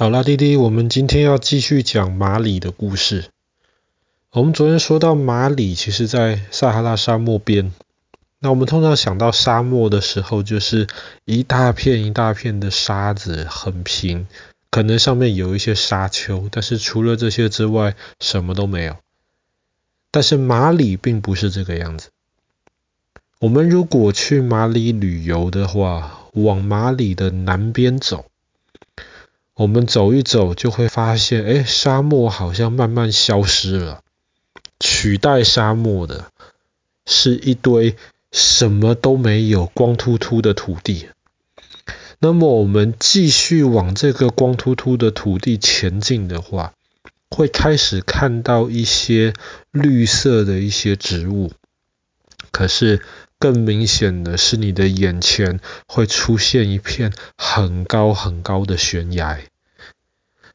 好啦，弟弟，我们今天要继续讲马里的故事。我们昨天说到马里，其实在撒哈拉沙漠边。那我们通常想到沙漠的时候，就是一大片一大片的沙子，很平，可能上面有一些沙丘，但是除了这些之外，什么都没有。但是马里并不是这个样子。我们如果去马里旅游的话，往马里的南边走。我们走一走，就会发现，哎，沙漠好像慢慢消失了，取代沙漠的是一堆什么都没有、光秃秃的土地。那么，我们继续往这个光秃秃的土地前进的话，会开始看到一些绿色的一些植物。可是，更明显的是，你的眼前会出现一片很高很高的悬崖。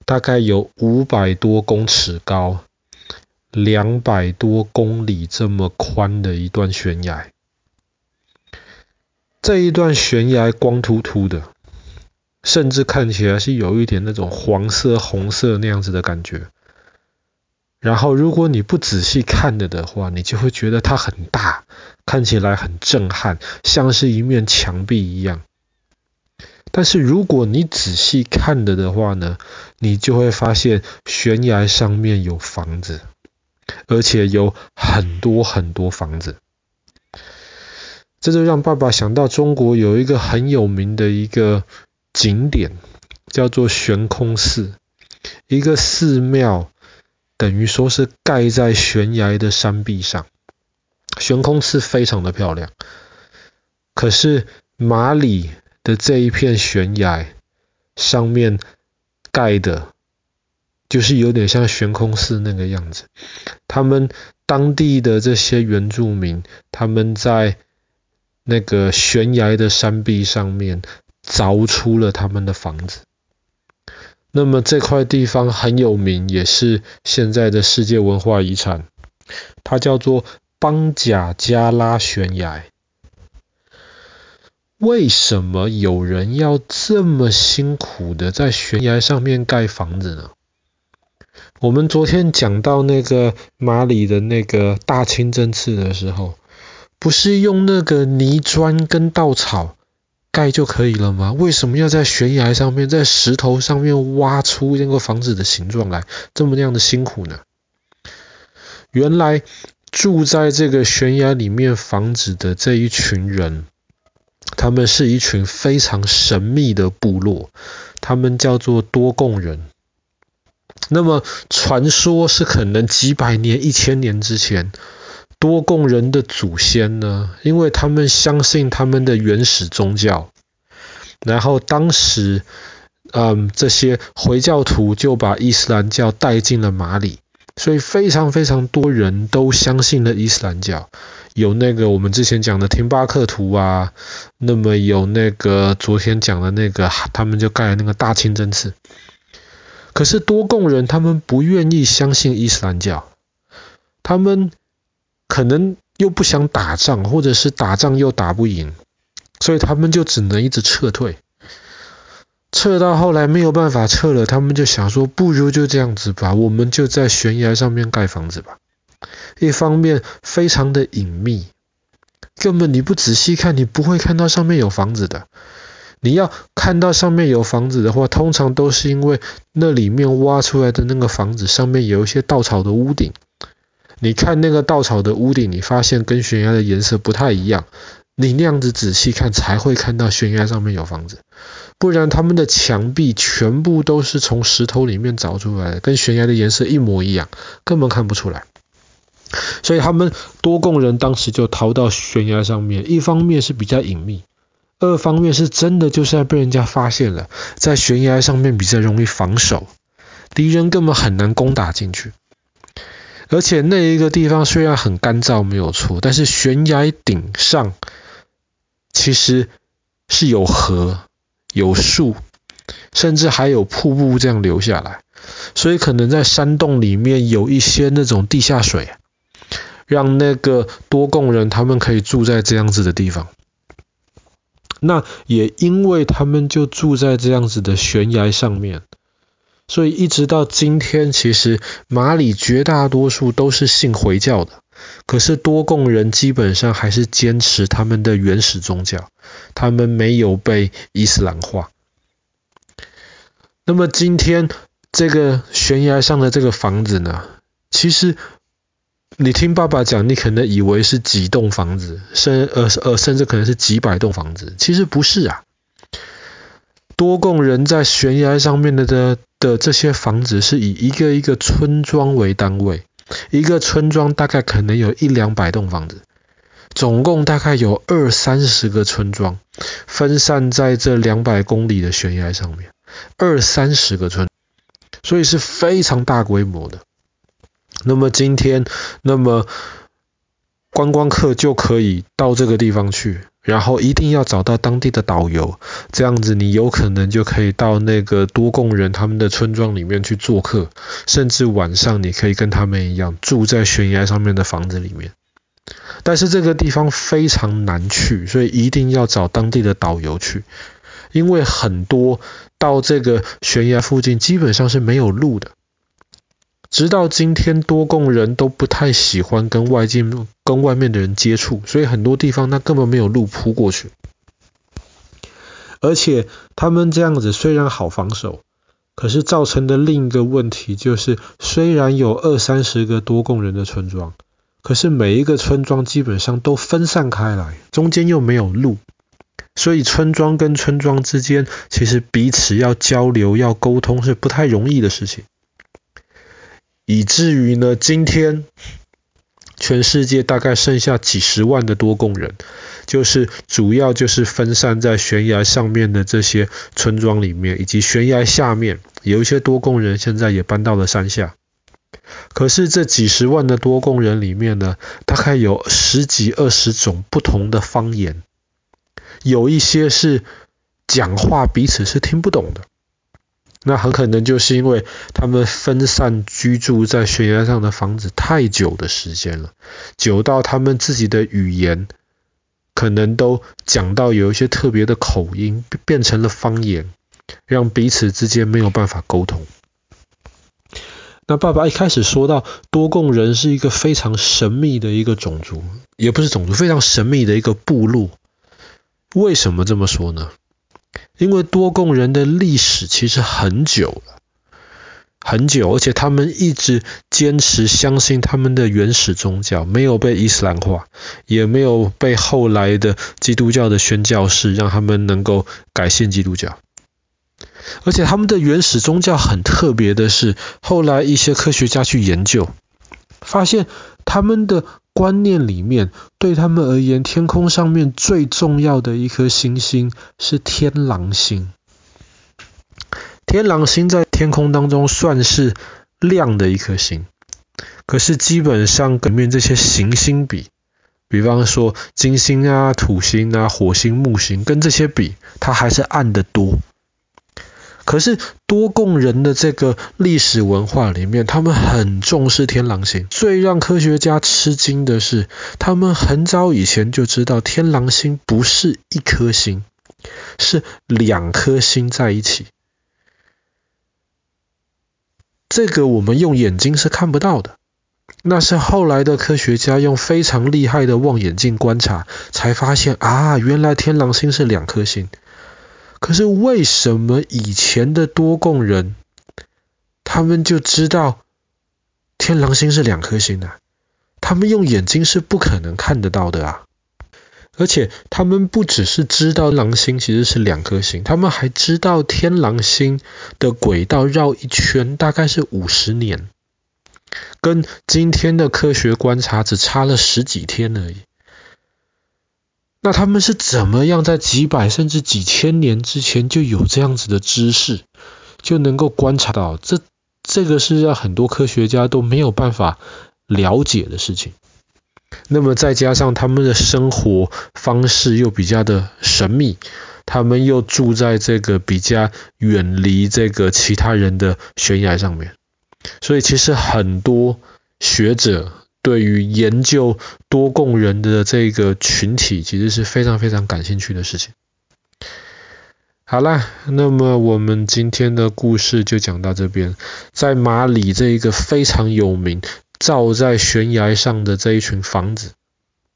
大概有五百多公尺高，两百多公里这么宽的一段悬崖。这一段悬崖光秃秃的，甚至看起来是有一点那种黄色、红色那样子的感觉。然后，如果你不仔细看了的话，你就会觉得它很大，看起来很震撼，像是一面墙壁一样。但是如果你仔细看了的话呢，你就会发现悬崖上面有房子，而且有很多很多房子。这就让爸爸想到中国有一个很有名的一个景点，叫做悬空寺，一个寺庙，等于说是盖在悬崖的山壁上。悬空寺非常的漂亮，可是马里。的这一片悬崖上面盖的，就是有点像悬空寺那个样子。他们当地的这些原住民，他们在那个悬崖的山壁上面凿出了他们的房子。那么这块地方很有名，也是现在的世界文化遗产，它叫做邦贾加拉悬崖。为什么有人要这么辛苦的在悬崖上面盖房子呢？我们昨天讲到那个马里的那个大清真寺的时候，不是用那个泥砖跟稻草盖就可以了吗？为什么要在悬崖上面，在石头上面挖出那个房子的形状来，这么那样的辛苦呢？原来住在这个悬崖里面房子的这一群人。他们是一群非常神秘的部落，他们叫做多贡人。那么传说是可能几百年、一千年之前，多贡人的祖先呢，因为他们相信他们的原始宗教，然后当时，嗯，这些回教徒就把伊斯兰教带进了马里，所以非常非常多人都相信了伊斯兰教。有那个我们之前讲的廷巴克图啊，那么有那个昨天讲的那个，他们就盖了那个大清真寺。可是多贡人他们不愿意相信伊斯兰教，他们可能又不想打仗，或者是打仗又打不赢，所以他们就只能一直撤退。撤到后来没有办法撤了，他们就想说，不如就这样子吧，我们就在悬崖上面盖房子吧。一方面非常的隐秘，根本你不仔细看，你不会看到上面有房子的。你要看到上面有房子的话，通常都是因为那里面挖出来的那个房子上面有一些稻草的屋顶。你看那个稻草的屋顶，你发现跟悬崖的颜色不太一样，你那样子仔细看才会看到悬崖上面有房子。不然他们的墙壁全部都是从石头里面凿出来的，跟悬崖的颜色一模一样，根本看不出来。所以他们多贡人当时就逃到悬崖上面，一方面是比较隐秘，二方面是真的就是要被人家发现了，在悬崖上面比较容易防守，敌人根本很难攻打进去。而且那一个地方虽然很干燥没有错，但是悬崖顶上其实是有河、有树，甚至还有瀑布这样流下来，所以可能在山洞里面有一些那种地下水。让那个多贡人他们可以住在这样子的地方，那也因为他们就住在这样子的悬崖上面，所以一直到今天，其实马里绝大多数都是信回教的，可是多贡人基本上还是坚持他们的原始宗教，他们没有被伊斯兰化。那么今天这个悬崖上的这个房子呢，其实你听爸爸讲，你可能以为是几栋房子，甚呃呃甚至可能是几百栋房子，其实不是啊。多贡人在悬崖上面的的的这些房子是以一个一个村庄为单位，一个村庄大概可能有一两百栋房子，总共大概有二三十个村庄，分散在这两百公里的悬崖上面。二三十个村，所以是非常大规模的。那么今天，那么观光客就可以到这个地方去，然后一定要找到当地的导游，这样子你有可能就可以到那个多贡人他们的村庄里面去做客，甚至晚上你可以跟他们一样住在悬崖上面的房子里面。但是这个地方非常难去，所以一定要找当地的导游去。因为很多到这个悬崖附近基本上是没有路的，直到今天多贡人都不太喜欢跟外界跟外面的人接触，所以很多地方那根本没有路铺过去。而且他们这样子虽然好防守，可是造成的另一个问题就是，虽然有二三十个多贡人的村庄，可是每一个村庄基本上都分散开来，中间又没有路。所以村庄跟村庄之间，其实彼此要交流、要沟通是不太容易的事情，以至于呢，今天全世界大概剩下几十万的多贡人，就是主要就是分散在悬崖上面的这些村庄里面，以及悬崖下面有一些多贡人现在也搬到了山下。可是这几十万的多贡人里面呢，大概有十几二十种不同的方言。有一些是讲话彼此是听不懂的，那很可能就是因为他们分散居住在悬崖上的房子太久的时间了，久到他们自己的语言可能都讲到有一些特别的口音，变成了方言，让彼此之间没有办法沟通。那爸爸一开始说到多贡人是一个非常神秘的一个种族，也不是种族，非常神秘的一个部落。为什么这么说呢？因为多贡人的历史其实很久了，很久，而且他们一直坚持相信他们的原始宗教，没有被伊斯兰化，也没有被后来的基督教的宣教士让他们能够改信基督教。而且他们的原始宗教很特别的是，后来一些科学家去研究，发现他们的。观念里面，对他们而言，天空上面最重要的一颗星星是天狼星。天狼星在天空当中算是亮的一颗星，可是基本上里面这些行星比，比方说金星啊、土星啊、火星、木星，跟这些比，它还是暗得多。可是多贡人的这个历史文化里面，他们很重视天狼星。最让科学家吃惊的是，他们很早以前就知道天狼星不是一颗星，是两颗星在一起。这个我们用眼睛是看不到的，那是后来的科学家用非常厉害的望远镜观察，才发现啊，原来天狼星是两颗星。可是为什么以前的多贡人，他们就知道天狼星是两颗星呢？他们用眼睛是不可能看得到的啊！而且他们不只是知道狼星其实是两颗星，他们还知道天狼星的轨道绕一圈大概是五十年，跟今天的科学观察只差了十几天而已。那他们是怎么样在几百甚至几千年之前就有这样子的知识，就能够观察到这这个是让很多科学家都没有办法了解的事情。那么再加上他们的生活方式又比较的神秘，他们又住在这个比较远离这个其他人的悬崖上面，所以其实很多学者。对于研究多贡人的这个群体，其实是非常非常感兴趣的事情。好啦，那么我们今天的故事就讲到这边。在马里这一个非常有名、造在悬崖上的这一群房子，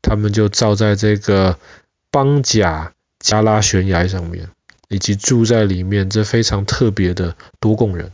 他们就造在这个邦贾加拉悬崖上面，以及住在里面这非常特别的多贡人。